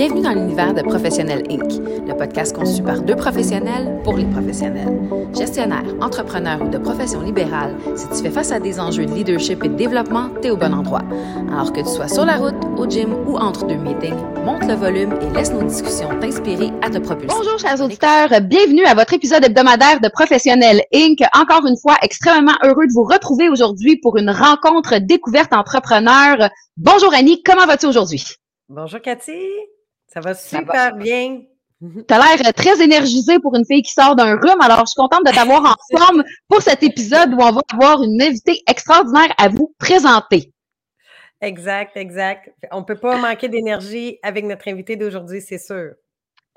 Bienvenue dans l'univers de Professionnel Inc., le podcast conçu par deux professionnels pour les professionnels. Gestionnaire, entrepreneur ou de profession libérale, si tu fais face à des enjeux de leadership et de développement, t'es au bon endroit. Alors que tu sois sur la route, au gym ou entre deux meetings, monte le volume et laisse nos discussions t'inspirer à te propulser. Bonjour chers auditeurs, bienvenue à votre épisode hebdomadaire de Professionnel Inc. Encore une fois, extrêmement heureux de vous retrouver aujourd'hui pour une rencontre découverte entrepreneur. Bonjour Annie, comment vas-tu aujourd'hui? Bonjour Cathy. Ça va super bien. Tu as l'air très énergisée pour une fille qui sort d'un rhume, alors je suis contente de t'avoir en forme pour cet épisode où on va avoir une invitée extraordinaire à vous présenter. Exact, exact. On ne peut pas manquer d'énergie avec notre invité d'aujourd'hui, c'est sûr.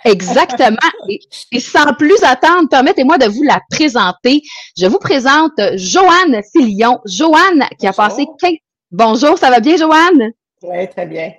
Exactement. Et, sans plus attendre, permettez-moi de vous la présenter. Je vous présente Joanne Filion. Joanne qui a passé 15... Bonjour, ça va bien, Joanne? Oui, très bien.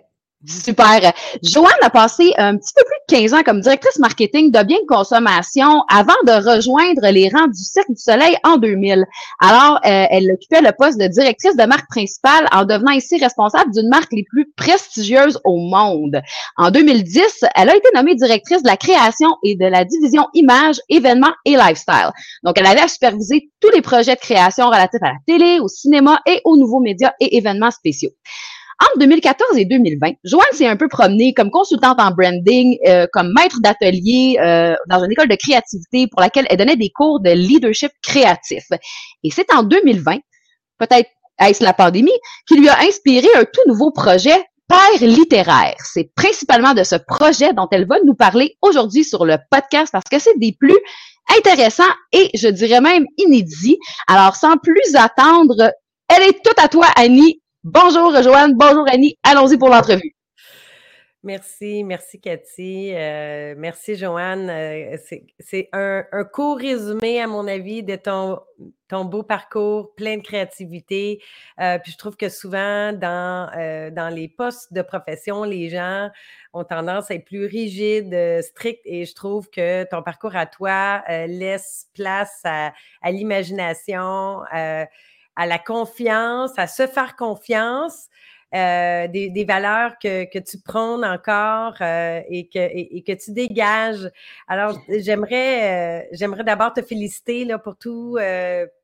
Super. Joanne a passé un petit peu plus de 15 ans comme directrice marketing de biens de consommation avant de rejoindre les rangs du Cirque du Soleil en 2000. Alors, euh, elle occupait le poste de directrice de marque principale en devenant ici responsable d'une marque les plus prestigieuses au monde. En 2010, elle a été nommée directrice de la création et de la division images, événements et lifestyle. Donc, elle avait à superviser tous les projets de création relatifs à la télé, au cinéma et aux nouveaux médias et événements spéciaux. Entre 2014 et 2020, Joanne s'est un peu promenée comme consultante en branding, euh, comme maître d'atelier euh, dans une école de créativité pour laquelle elle donnait des cours de leadership créatif. Et c'est en 2020, peut-être est-ce la pandémie, qui lui a inspiré un tout nouveau projet, Père littéraire. C'est principalement de ce projet dont elle va nous parler aujourd'hui sur le podcast parce que c'est des plus intéressants et je dirais même inédits. Alors, sans plus attendre, elle est toute à toi, Annie. Bonjour Joanne, bonjour Annie, allons-y pour l'entrevue. Merci, merci Cathy, euh, merci Joanne. Euh, c'est un, court résumé, à mon avis, de ton, beau parcours plein de créativité. Euh, puis je trouve que souvent, dans, les postes de profession, les gens ont tendance à être plus rigides, stricts, et je trouve que ton parcours à toi laisse place à l'imagination à la confiance, à se faire confiance, euh, des, valeurs que, que, tu prônes encore euh, et, que, et, que tu dégages. Alors, j'aimerais, euh, j'aimerais d'abord te féliciter là, pour tout.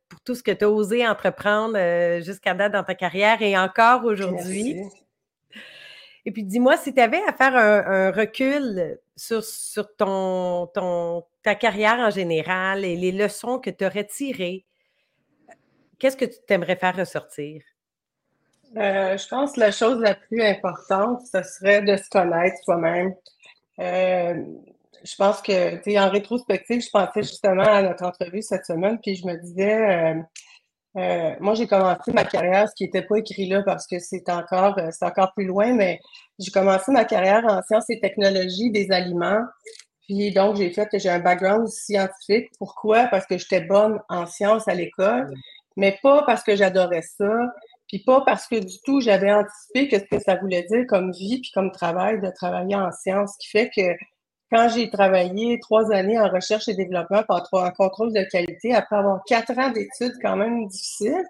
pour tout ce que tu as osé entreprendre jusqu'à date dans ta carrière et encore aujourd'hui. Et puis, dis-moi, si tu avais à faire un, recul sur, sur ton, ton, ta carrière en général et les leçons que tu aurais tirées qu'est-ce que tu t'aimerais faire ressortir? Euh, je pense que la chose la plus importante, ce serait de se connaître soi-même. Euh, je pense que, tu sais, en rétrospective, je pensais justement à notre entrevue cette semaine, puis je me disais, euh, moi, j'ai commencé ma carrière, ce qui n'était pas écrit là parce que c'est encore, c'est encore plus loin, mais j'ai commencé ma carrière en sciences et technologies des aliments. Puis donc, j'ai fait, j'ai un background scientifique. Pourquoi? Parce que j'étais bonne en sciences à l'école mais pas parce que j'adorais ça, puis pas parce que du tout j'avais anticipé que ce que ça voulait dire comme vie puis comme travail de travailler en sciences, qui fait que quand j'ai travaillé trois années en recherche et développement en contrôle de qualité, après avoir quatre ans d'études quand même difficiles,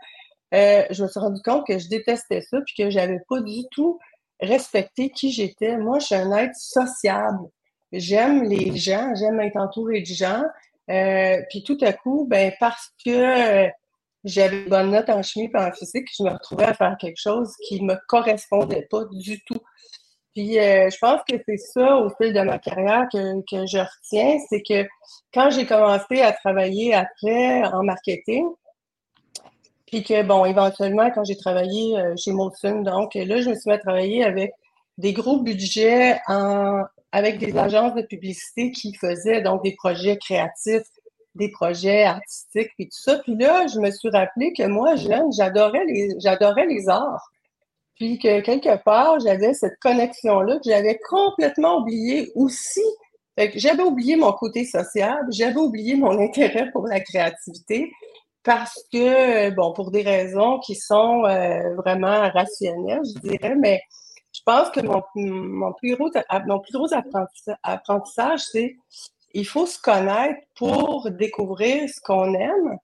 euh, je me suis rendu compte que je détestais ça puis que j'avais pas du tout respecté qui j'étais. Moi, je suis un être sociable. J'aime les gens, j'aime être entouré de gens. Euh, puis tout à coup, ben parce que j'avais une bonne note en chimie et en physique, je me retrouvais à faire quelque chose qui ne me correspondait pas du tout. Puis euh, je pense que c'est ça au fil de ma carrière que, que je retiens, c'est que quand j'ai commencé à travailler après en marketing, puis que, bon, éventuellement, quand j'ai travaillé euh, chez Molson, donc là, je me suis mis à travailler avec des gros budgets avec des agences de publicité qui faisaient donc des projets créatifs des projets artistiques et tout ça. Puis là, je me suis rappelé que moi, jeune, j'adorais les, j'adorais les arts. Puis que quelque part, j'avais cette connexion-là que j'avais complètement oubliée aussi. J'avais oublié mon côté social, j'avais oublié mon intérêt pour la créativité parce que, bon, pour des raisons qui sont euh, vraiment rationnelles, je dirais, mais je pense que mon, mon plus gros, mon plus gros apprentissage c'est il faut se connaître pour découvrir ce qu'on aime.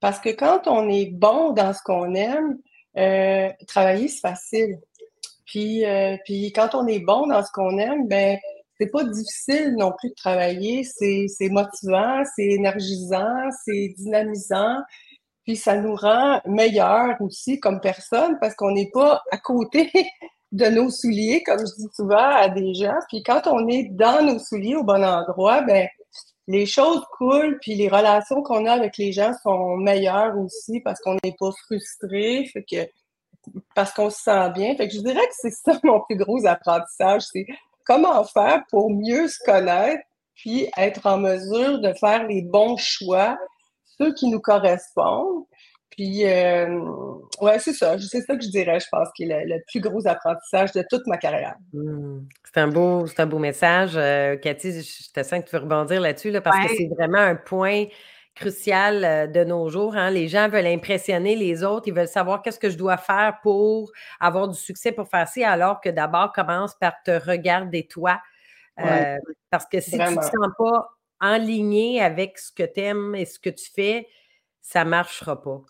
Parce que quand on est bon dans ce qu'on aime, euh, travailler, c'est facile. Puis, euh, puis quand on est bon dans ce qu'on aime, ben c'est pas difficile non plus de travailler. C'est, c'est motivant, c'est énergisant, c'est dynamisant. Puis ça nous rend meilleurs aussi comme personne parce qu'on n'est pas à côté de nos souliers, comme je dis souvent à des gens. Puis quand on est dans nos souliers au bon endroit, ben les choses coulent, puis les relations qu'on a avec les gens sont meilleures aussi parce qu'on n'est pas frustré, fait que parce qu'on se sent bien. Fait que je dirais que c'est ça mon plus gros apprentissage, c'est comment faire pour mieux se connaître, puis être en mesure de faire les bons choix, ceux qui nous correspondent. Puis, euh, ouais, c'est ça. C'est ça que je dirais, je pense, qui est le, plus gros apprentissage de toute ma carrière. Mmh. C'est un beau, c'est un beau message. Euh, Cathy, je te sens que tu veux rebondir là-dessus, là, parce que c'est vraiment un point crucial euh, de nos jours. Hein. Les gens veulent impressionner les autres, ils veulent savoir qu'est-ce que je dois faire pour avoir du succès, pour faire ça, alors que d'abord, commence par te regarder toi. Euh, parce que si tu ne te sens pas aligné avec ce que tu aimes et ce que tu fais, ça ne marchera pas.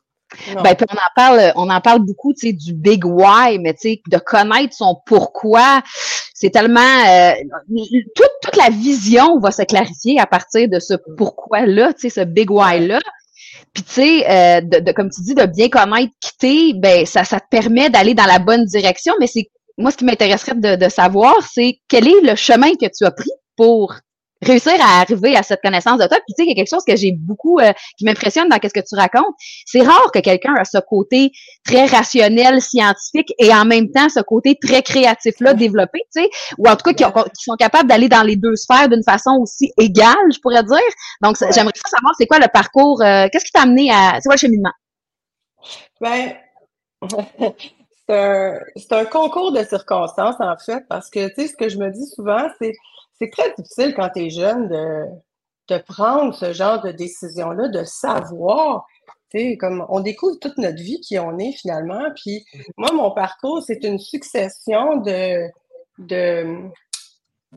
Ben, puis on en parle, on en parle beaucoup, tu sais, du big why, mais tu sais, de connaître son pourquoi, c'est tellement euh, toute, toute la vision va se clarifier à partir de ce pourquoi-là, tu sais, ce big why-là. Puis tu sais, euh, de, comme tu dis, de bien connaître quitter, ben ça, ça te permet d'aller dans la bonne direction. Mais c'est moi ce qui m'intéresserait de, de savoir, c'est quel est le chemin que tu as pris pour réussir à arriver à cette connaissance de toi. Puis tu sais, il y a quelque chose que j'ai beaucoup, euh, qui m'impressionne dans ce que tu racontes. C'est rare que quelqu'un a ce côté très rationnel, scientifique et en même temps ce côté très créatif-là développé, tu sais, ou en tout cas qui, sont capables d'aller dans les deux sphères d'une façon aussi égale, je pourrais dire. Donc, j'aimerais savoir c'est quoi le parcours, euh, qu'est-ce qui t'a amené à, c'est quoi le cheminement? Ben, c'est un, un concours de circonstances en fait, parce que, tu sais, ce que je me dis souvent, c'est c'est très difficile quand tu es jeune de, de prendre ce genre de décision-là, de savoir. Comme on découvre toute notre vie qui on est finalement. Puis moi, mon parcours, c'est une succession de, de,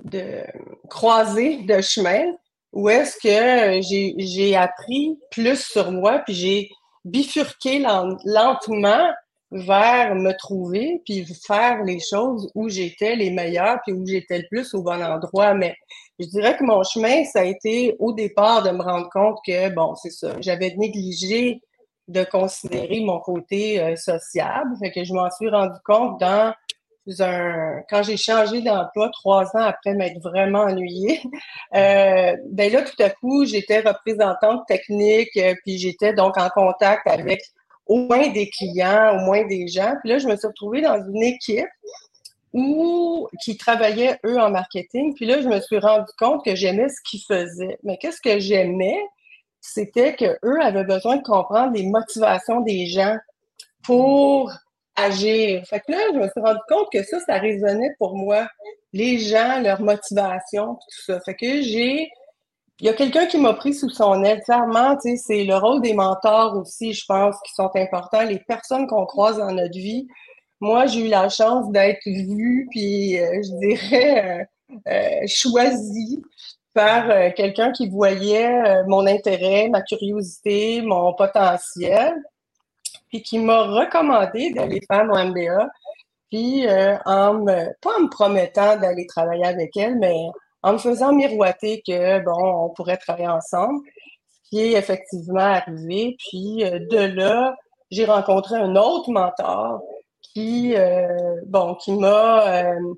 de croisées de chemin où est-ce que j'ai appris plus sur moi, puis j'ai bifurqué lentement vers me trouver, puis faire les choses où j'étais les meilleures, puis où j'étais le plus au bon endroit. Mais je dirais que mon chemin, ça a été au départ de me rendre compte que, bon, c'est ça, j'avais négligé de considérer mon côté euh, sociable. Fait que je m'en suis rendu compte dans un... Quand j'ai changé d'emploi trois ans après m'être vraiment ennuyée, euh, ben là, tout à coup, j'étais représentante technique, euh, puis j'étais donc en contact avec au moins des clients, au moins des gens. Puis là, je me suis retrouvée dans une équipe où, qui travaillait, eux, en marketing. Puis là, je me suis rendu compte que j'aimais ce qu'ils faisaient. Mais qu'est-ce que j'aimais? C'était qu'eux avaient besoin de comprendre les motivations des gens pour agir. Fait que là, je me suis rendu compte que ça, ça résonnait pour moi. Les gens, leur motivation, tout ça. Fait que j'ai il y a quelqu'un qui m'a pris sous son aile. Clairement, c'est le rôle des mentors aussi, je pense, qui sont importants. Les personnes qu'on croise dans notre vie. Moi, j'ai eu la chance d'être vue, puis euh, je dirais euh, euh choisie par quelqu'un qui voyait mon intérêt, ma curiosité, mon potentiel, puis qui m'a recommandé d'aller faire mon MBA, puis en me, pas en me promettant d'aller travailler avec elle, mais en me faisant miroiter que, bon, on pourrait travailler ensemble, ce qui est effectivement arrivé. Puis euh, de là, j'ai rencontré un autre mentor qui, euh, bon, qui m'a, euh,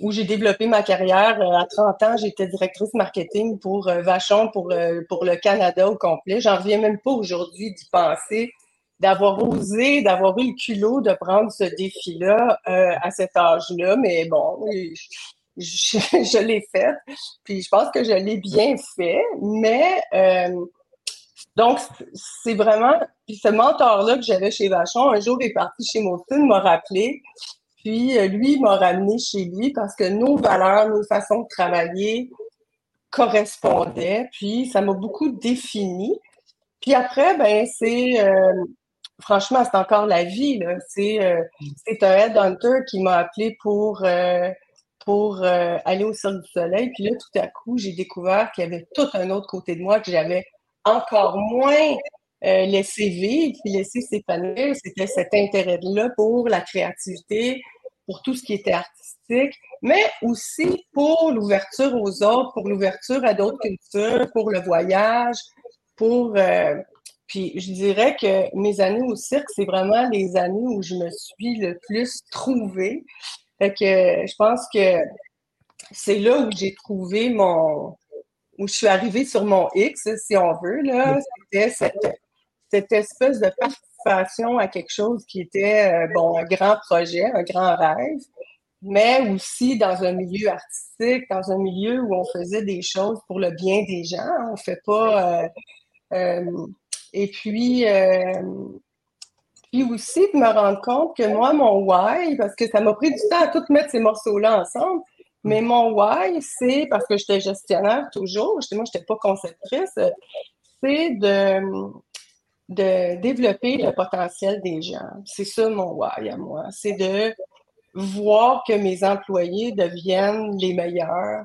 où j'ai développé ma carrière. À 30 ans, j'étais directrice marketing pour Vachon, pour, pour le Canada au complet. J'en reviens même pas aujourd'hui d'y penser, d'avoir osé, d'avoir eu le culot de prendre ce défi-là à cet âge-là. Mais bon, je, l'ai fait, puis je pense que je l'ai bien fait, mais euh, donc c'est vraiment, puis ce mentor-là que j'avais chez Vachon, un jour il est parti chez Moulton, m'a rappelé, puis euh, lui m'a ramené chez lui parce que nos valeurs, nos façons de travailler correspondaient, puis ça m'a beaucoup défini. Puis après, ben c'est euh, franchement, c'est encore la vie. C'est c'est un headhunter qui m'a appelé pour pour euh, aller au Cirque du Soleil. Puis là, tout à coup, j'ai découvert qu'il y avait tout un autre côté de moi que j'avais encore moins euh, laissé vivre, puis laissé s'épanouir. C'était cet intérêt-là pour la créativité, pour tout ce qui était artistique, mais aussi pour l'ouverture aux autres, pour l'ouverture à d'autres cultures, pour le voyage, pour... Euh, puis je dirais que mes années au cirque, c'est vraiment les années où je me suis le plus trouvée. Fait que je pense que c'est là où j'ai trouvé mon... où je suis arrivée sur mon X, si on veut, là. C'était cette, cette espèce de participation à quelque chose qui était, euh, bon, un grand projet, un grand rêve mais aussi dans un milieu artistique, dans un milieu où on faisait des choses pour le bien des gens. On fait pas. Euh, euh, et puis, euh, puis aussi de me rendre compte que moi, mon why, parce que ça m'a pris du temps à tout mettre ces morceaux-là ensemble, mais mon why, c'est parce que j'étais gestionnaire toujours, moi, je n'étais pas conceptrice, c'est de, de développer le potentiel des gens. C'est ça mon why à moi. C'est de voir que mes employés deviennent les meilleurs,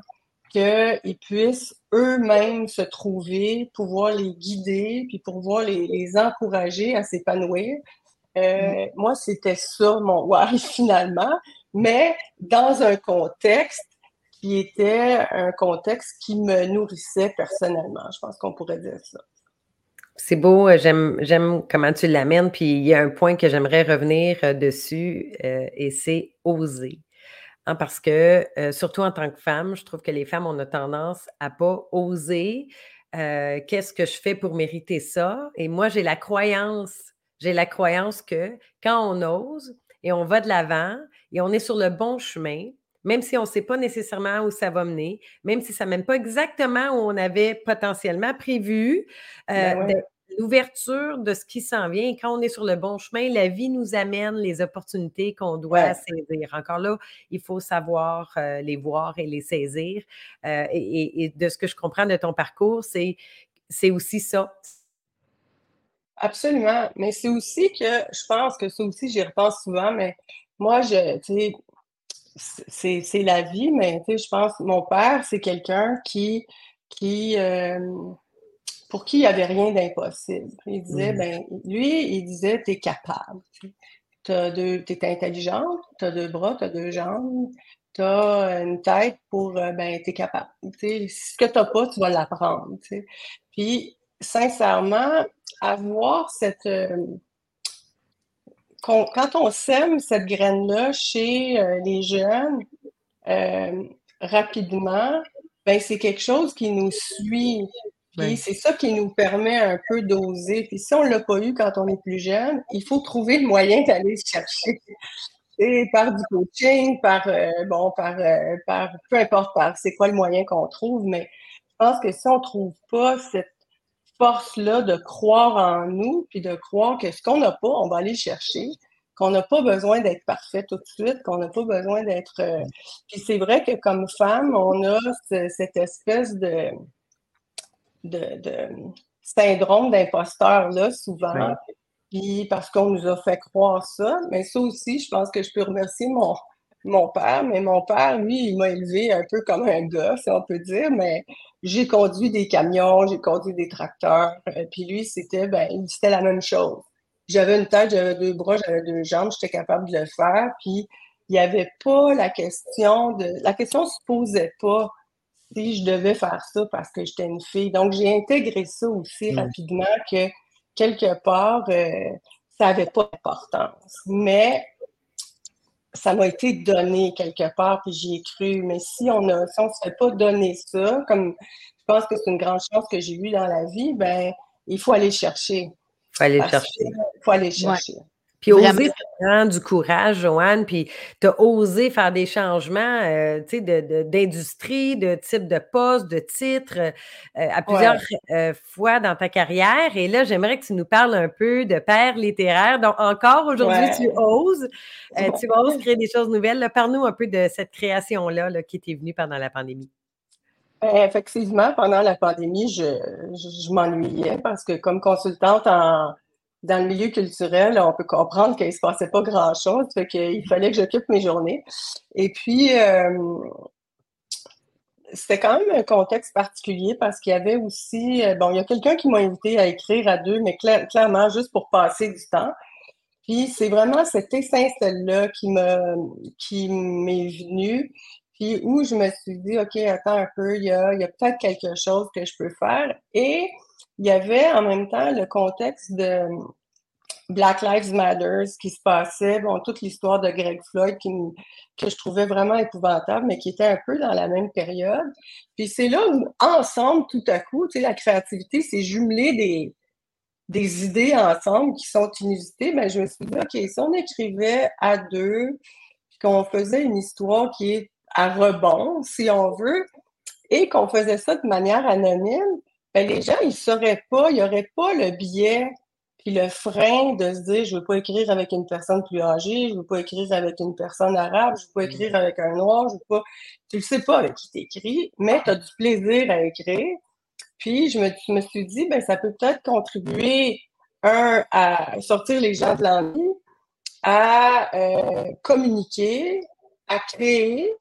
qu'ils puissent eux-mêmes se trouver, pouvoir les guider, puis pouvoir les, les encourager à s'épanouir. Euh, mm-hmm. Moi, c'était ça mon why finalement, mais dans un contexte qui était un contexte qui me nourrissait personnellement. Je pense qu'on pourrait dire ça. C'est beau, euh, j'aime, comment tu l'amènes, puis il y a un point que j'aimerais revenir euh, dessus, euh, et c'est oser. Hein, parce que, surtout en tant que femme, je trouve que les femmes, on a tendance à pas oser. qu'est-ce que je fais pour mériter ça? Et moi, j'ai la croyance, j'ai la croyance que quand on ose et on va de l'avant et on est sur le bon chemin, même si on ne sait pas nécessairement où ça va mener, même si ça ne mène pas exactement où on avait potentiellement prévu, ben euh, l'ouverture de ce qui s'en vient. Quand on est sur le bon chemin, la vie nous amène les opportunités qu'on doit saisir. Encore là, il faut savoir euh, les voir et les saisir. Euh, et, de ce que je comprends de ton parcours, c'est aussi ça. Absolument. Mais c'est aussi que je pense que ça aussi, j'y repense souvent, mais moi, je, tu sais, c'est la vie, mais je pense, mon père, c'est quelqu'un qui, qui euh, pour qui il n'y avait rien d'impossible. Il disait, mmh. ben, lui, il disait, tu es capable. Tu es intelligente, tu as deux bras, tu as deux jambes, tu as une tête pour, euh, ben, capable. ce que tu n'as pas, tu vas l'apprendre. Puis, sincèrement, avoir cette, euh, quand on sème cette graine-là chez euh, les jeunes euh, rapidement, ben c'est quelque chose qui nous suit. Puis c'est ça qui nous permet un peu d'oser. Puis si on ne l'a pas eu quand on est plus jeune, il faut trouver le moyen d'aller se chercher. Et par du coaching, par euh, bon, par, par peu importe par c'est quoi le moyen qu'on trouve, mais je pense que si on ne trouve pas cette force-là de croire en nous, puis de croire que ce qu'on n'a pas, on va aller chercher, qu'on n'a pas besoin d'être parfait tout de suite, qu'on n'a pas besoin d'être... Euh, puis c'est vrai que comme femme, on a cette espèce de, de, syndrome d'imposteur-là, souvent, puis parce qu'on nous a fait croire ça. Mais ça aussi, je pense que je peux remercier mon, mon père, mais mon père, lui, il m'a élevé un peu comme un gars, si on peut dire, mais j'ai conduit des camions, j'ai conduit des tracteurs, euh, puis lui, c'était, ben, c'était la même chose. J'avais une tête, j'avais deux bras, j'avais deux jambes, j'étais capable de le faire, puis il n'y avait pas la question de... La question se posait pas si je devais faire ça parce que j'étais une fille. Donc, j'ai intégré ça aussi mm. rapidement que, quelque part, euh, ça n'avait pas d'importance. Mais ça m'a été donné quelque part, puis j'y ai cru. Mais si on ne si on se fait pas donner ça, comme je pense que c'est une grande chance que j'ai eue dans la vie, ben il faut aller chercher. Il faut aller chercher. Il faut aller chercher. Puis oser prendre du courage, Joanne, puis tu as osé faire des changements euh, d'industrie, de, de, type de poste, de titre euh, à plusieurs euh, fois dans ta carrière. Et là, j'aimerais que tu nous parles un peu de père littéraire. Donc, encore aujourd'hui, tu oses. tu oses créer des choses nouvelles. Parle-nous un peu de cette création-là là, qui était venue pendant la pandémie. Effectivement, pendant la pandémie, je, je m'ennuyais parce que comme consultante en dans le milieu culturel, on peut comprendre qu'il ne se passait pas grand-chose, fait qu'il fallait que j'occupe mes journées. Et puis, euh, c'était quand même un contexte particulier parce qu'il y avait aussi, euh, bon, il y a quelqu'un qui m'a invité à écrire à deux, mais clairement juste pour passer du temps. Puis c'est vraiment cette étincelle-là qui m'est venue, puis où je me suis dit, OK, attends un peu, il y a, il y a peut-être quelque chose que je peux faire. Et il y avait en même temps le contexte de Black Lives Matter qui se passait, bon, toute l'histoire de Greg Floyd que je trouvais vraiment épouvantable, mais qui était un peu dans la même période. Puis c'est là où, ensemble, tout à coup, tu sais, la créativité, c'est jumeler des, des idées ensemble qui sont inusitées. Mais ben, je me suis dit, OK, si on écrivait à deux, qu'on faisait une histoire qui est à rebond, si on veut, et qu'on faisait ça de manière anonyme, ben les gens, ils ne sauraient pas, il n'y aurait pas le biais puis le frein de se dire, je ne veux pas écrire avec une personne plus âgée, je ne veux pas écrire avec une personne arabe, je ne veux pas écrire avec un noir, je veux pas... Tu ne sais pas avec qui tu écris, mais tu as du plaisir à écrire. Puis je me, me suis dit, ben ça peut peut-être contribuer, un, à sortir les gens de l'envie, à euh, communiquer, à créer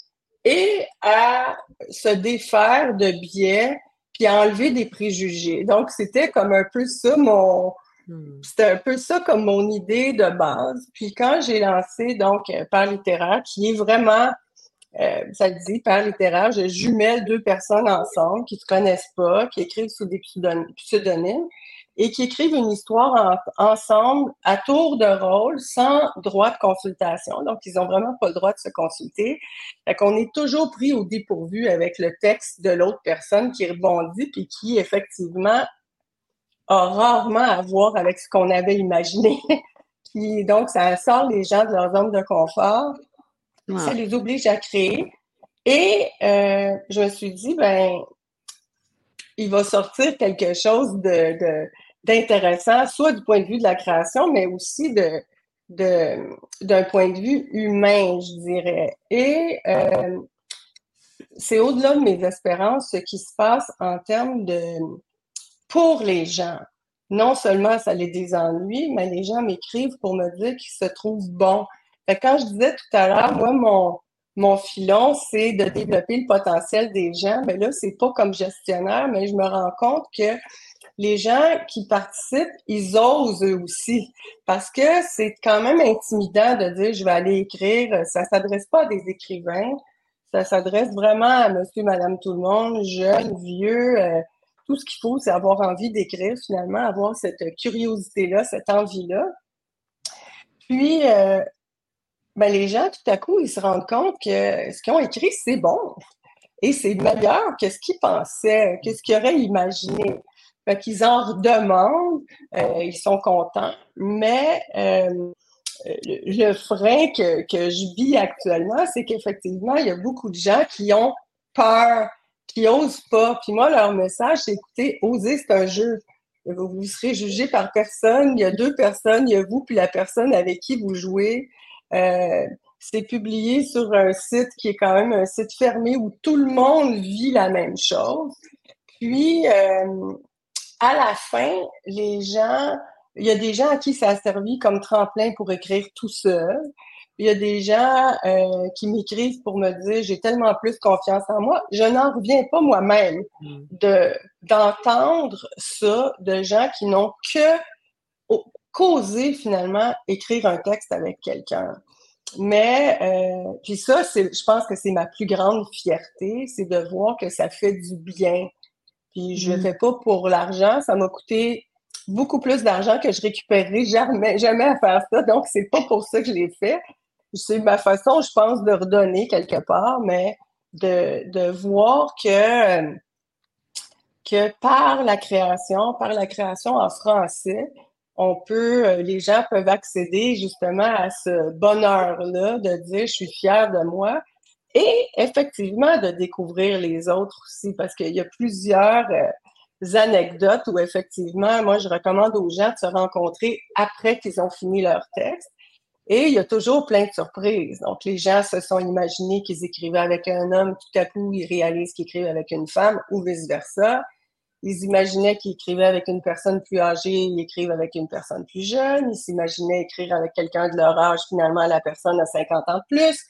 et à se défaire de biais puis à enlever des préjugés. Donc, c'était comme un peu ça mon... Hmm. C'était un peu ça comme mon idée de base. Puis quand j'ai lancé donc euh, Par littéraire, qui est vraiment, euh, ça le dit, Par littéraire, je jumelle deux personnes ensemble qui ne se connaissent pas, qui écrivent sous des pseudonymes et qui écrivent une histoire ensemble à tour de rôle sans droit de consultation. Donc, ils n'ont vraiment pas le droit de se consulter. Fait qu'on est toujours pris au dépourvu avec le texte de l'autre personne qui rebondit puis qui, effectivement, a rarement à voir avec ce qu'on avait imaginé. puis donc, ça sort les gens de leur zone de confort. Ça les oblige à créer. Et euh, je me suis dit, ben, il va sortir quelque chose de, de d'intéressant, soit du point de vue de la création, mais aussi d'un point de vue humain, je dirais. Et euh, c'est au-delà de mes espérances ce qui se passe en termes de pour les gens. Non seulement ça les désennuie, mais les gens m'écrivent pour me dire qu'ils se trouvent bons. quand je disais tout à l'heure, moi, mon, mon filon, c'est de développer le potentiel des gens. Mais là, c'est pas comme gestionnaire, mais je me rends compte que les gens qui participent, ils osent eux aussi. Parce que c'est quand même intimidant de dire je vais aller écrire. Ça s'adresse pas à des écrivains. Ça s'adresse vraiment à monsieur, madame, tout le monde, jeune, vieux. Euh, tout ce qu'il faut, c'est avoir envie d'écrire finalement, avoir cette curiosité-là, cette envie-là. Puis, euh, ben, les gens, tout à coup, ils se rendent compte que ce qu'ils ont écrit, c'est bon. Et c'est meilleur que ce qu'ils pensaient, que ce qu'ils auraient imaginé. Fait qu'ils en redemandent, euh, ils sont contents, mais euh, le frein que, je vis actuellement, c'est qu'effectivement, il y a beaucoup de gens qui ont peur, qui osent pas. Puis moi, leur message, c'est écoutez, oser, c'est un jeu. Vous, serez jugé par personne. Il y a deux personnes, il y a vous puis la personne avec qui vous jouez. Euh, c'est publié sur un site qui est quand même un site fermé où tout le monde vit la même chose. Puis, à la fin, les gens, il y a des gens à qui ça a servi comme tremplin pour écrire tout seul. Il y a des gens euh, qui m'écrivent pour me dire j'ai tellement plus confiance en moi. Je n'en reviens pas moi-même mm. de d'entendre ça de gens qui n'ont que causé finalement écrire un texte avec quelqu'un. Mais euh, puis ça, c'est, je pense que c'est ma plus grande fierté, c'est de voir que ça fait du bien puis je le mm. fais pas pour l'argent. Ça m'a coûté beaucoup plus d'argent que je récupérerai jamais, jamais à faire ça. Donc, c'est pas pour ça que je l'ai fait. C'est ma façon, je pense, de redonner quelque part, mais de, de voir que, que par la création, par la création en français, on peut, les gens peuvent accéder justement à ce bonheur-là de dire je suis fière de moi, et effectivement de découvrir les autres aussi, parce qu'il y a plusieurs euh, anecdotes où effectivement, moi, je recommande aux gens de se rencontrer après qu'ils ont fini leur texte. Et il y a toujours plein de surprises. Donc, les gens se sont imaginés qu'ils écrivaient avec un homme, tout à coup, ils réalisent qu'ils écrivent avec une femme ou vice-versa. Ils imaginaient qu'ils écrivaient avec une personne plus âgée, ils écrivent avec une personne plus jeune. Ils s'imaginaient écrire avec quelqu'un de leur âge, finalement, la personne a 50 ans de plus.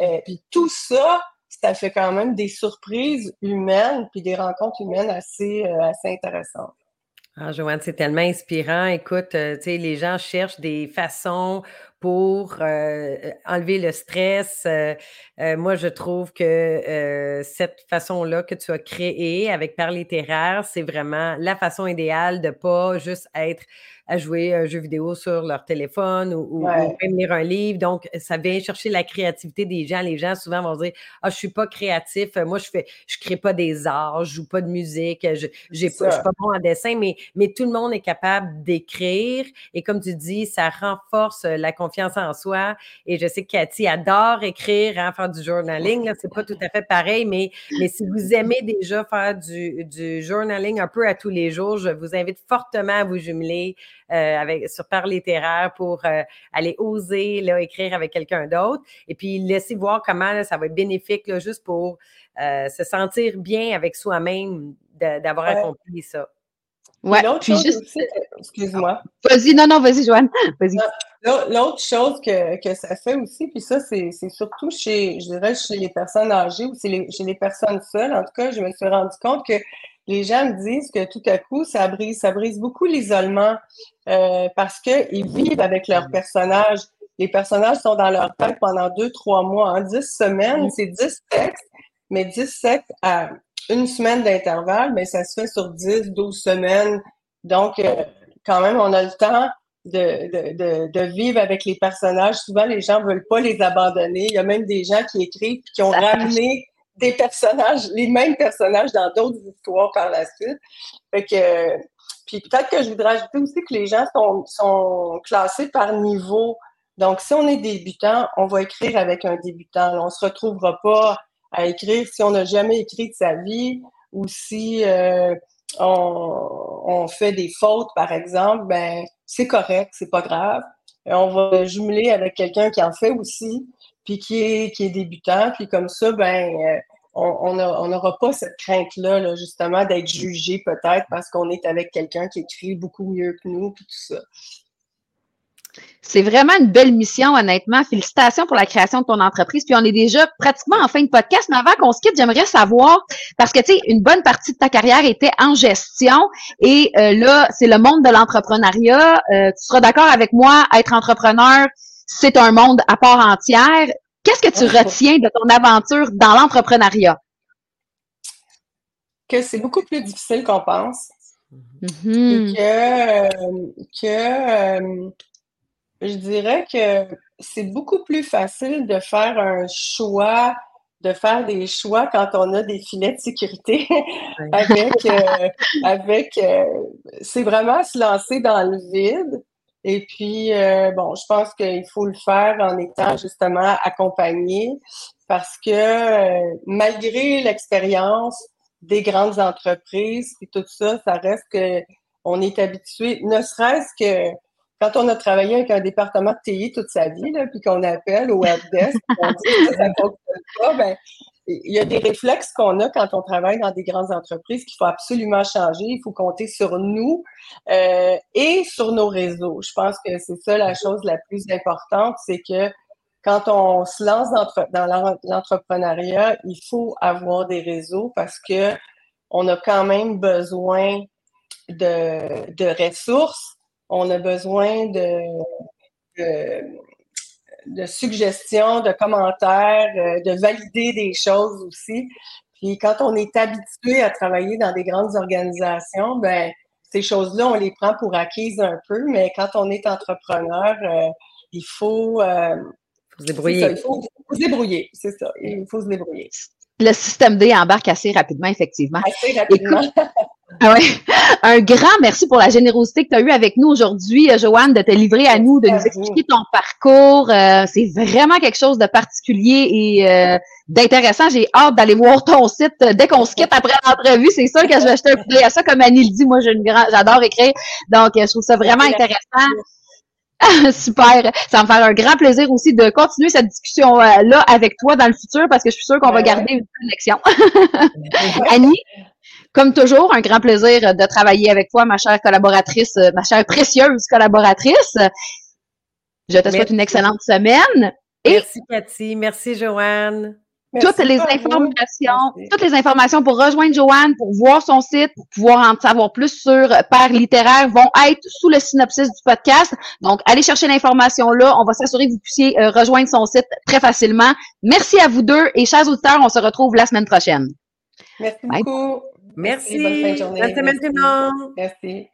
Euh, puis tout ça, ça fait quand même des surprises humaines puis des rencontres humaines assez, euh, assez intéressantes. Ah, Joanne, c'est tellement inspirant. Écoute, euh, tu sais, les gens cherchent des façons pour enlever le stress. Moi, je trouve que cette façon-là que tu as créée avec Par littéraire, c'est vraiment la façon idéale de pas juste être à jouer un jeu vidéo sur leur téléphone ou, même lire un livre. Donc, ça vient chercher la créativité des gens. Les gens souvent vont dire Ah, je suis pas créatif, moi, je fais, je crée pas des arts, je joue pas de musique, je, je suis pas bon en dessin, mais, mais tout le monde est capable d'écrire. Et comme tu dis, ça renforce la confiance en soi. Et je sais que Cathy adore écrire, hein, faire du journaling. C'est pas tout à fait pareil, mais, mais si vous aimez déjà faire du, du journaling un peu à tous les jours, je vous invite fortement à vous jumeler euh, avec, sur par littéraire pour euh, aller oser là, écrire avec quelqu'un d'autre. Et puis, laisser voir comment ça va être bénéfique là, juste pour euh, se sentir bien avec soi-même d'avoir accompli ça. Ouais, puis juste... Excuse-moi. Vas-y, non, non, vas-y, Joanne. Vas-y. L'autre chose que, que, ça fait aussi, puis ça, c'est surtout chez, je dirais, chez les personnes âgées ou chez les, chez les personnes seules. En tout cas, je me suis rendu compte que les gens me disent que tout à coup, ça brise, ça brise beaucoup l'isolement euh, parce qu'ils vivent avec leurs personnages. Les personnages sont dans leur tête pendant deux, trois mois. En dix semaines, c'est dix textes, mais dix textes à une semaine d'intervalle, mais ça se fait sur dix, douze semaines. Donc, euh, quand même, on a le temps de, de, de, vivre avec les personnages. Souvent, les gens veulent pas les abandonner. Il y a même des gens qui écrivent qui ont ramené des personnages, les mêmes personnages dans d'autres histoires par la suite. Puis peut-être que je voudrais ajouter aussi que les gens sont, classés par niveau. Donc, si on est débutant, on va écrire avec un débutant. on ne se retrouvera pas à écrire si on n'a jamais écrit de sa vie ou si euh, on, on, fait des fautes, par exemple, ben c'est correct, c'est pas grave. on va jumeler avec quelqu'un qui en fait aussi puis qui est, qui est débutant, puis comme ça, ben, euh, on n'aura pas cette crainte-là, justement, d'être jugé peut-être parce qu'on est avec quelqu'un qui écrit beaucoup mieux que nous, puis tout ça. C'est vraiment une belle mission, honnêtement. Félicitations pour la création de ton entreprise. Puis on est déjà pratiquement en fin de podcast, mais avant qu'on se quitte, j'aimerais savoir, parce que tu sais, une bonne partie de ta carrière était en gestion et euh, là, c'est le monde de l'entrepreneuriat. Euh, tu seras d'accord avec moi, être entrepreneur, c'est un monde à part entière. Qu'est-ce que tu retiens de ton aventure dans l'entrepreneuriat? Que c'est beaucoup plus difficile qu'on pense. Mm-hmm. que, euh, je dirais que c'est beaucoup plus facile de faire un choix, de faire des choix quand on a des filets de sécurité avec, euh, avec euh, c'est vraiment se lancer dans le vide. Et puis, euh, bon, je pense qu'il faut le faire en étant justement accompagné parce que euh, malgré l'expérience des grandes entreprises et tout ça, ça reste que on est habitué, ne serait-ce que quand on a travaillé avec un département de TI toute sa vie, puis qu'on appelle au webdesk, on dit que ça ne fonctionne pas, ben, il y a des réflexes qu'on a quand on travaille dans des grandes entreprises qu'il faut absolument changer. Il faut compter sur nous euh, et sur nos réseaux. Je pense que c'est ça la chose la plus importante, c'est que quand on se lance dans l'entrepreneuriat, il faut avoir des réseaux parce que on a quand même besoin de, de ressources, on a besoin de, de de suggestions, de commentaires, euh, de valider des choses aussi. Puis quand on est habitué à travailler dans des grandes organisations, ben ces choses-là, on les prend pour acquises un peu, mais quand on est entrepreneur, euh, il faut, euh, se débrouiller. il faut, se débrouiller, c'est ça. Il faut se débrouiller. Le système D embarque assez rapidement, effectivement. Assez rapidement. Ah Un grand merci pour la générosité que tu as eue avec nous aujourd'hui, euh, Joanne, de te livrer à nous, de nous expliquer ton parcours. Euh, c'est vraiment quelque chose de particulier et euh, d'intéressant. J'ai hâte d'aller voir ton site dès qu'on se quitte après l'entrevue. C'est sûr que je vais acheter un coup à ça. Comme Annie le dit, moi, j'adore écrire. Donc, je trouve ça vraiment intéressant. Super. Ça va me faire un grand plaisir aussi de continuer cette discussion-là avec toi dans le futur parce que je suis sûre qu'on va garder une connexion. Annie, comme toujours, un grand plaisir de travailler avec toi, ma chère collaboratrice, ma chère précieuse collaboratrice. Je te souhaite une excellente semaine. Merci, Cathy. Merci, Joanne. Toutes les informations, toutes les informations pour rejoindre Joanne, pour voir son site, pour pouvoir en savoir plus sur Père littéraire vont être sous le synopsis du podcast. Donc, allez chercher l'information là. On va s'assurer que vous puissiez euh, rejoindre son site très facilement. Merci à vous deux et chers auditeurs, on se retrouve la semaine prochaine. Merci beaucoup. Merci. Bonne fin de journée. Bonne semaine tout le monde. Merci.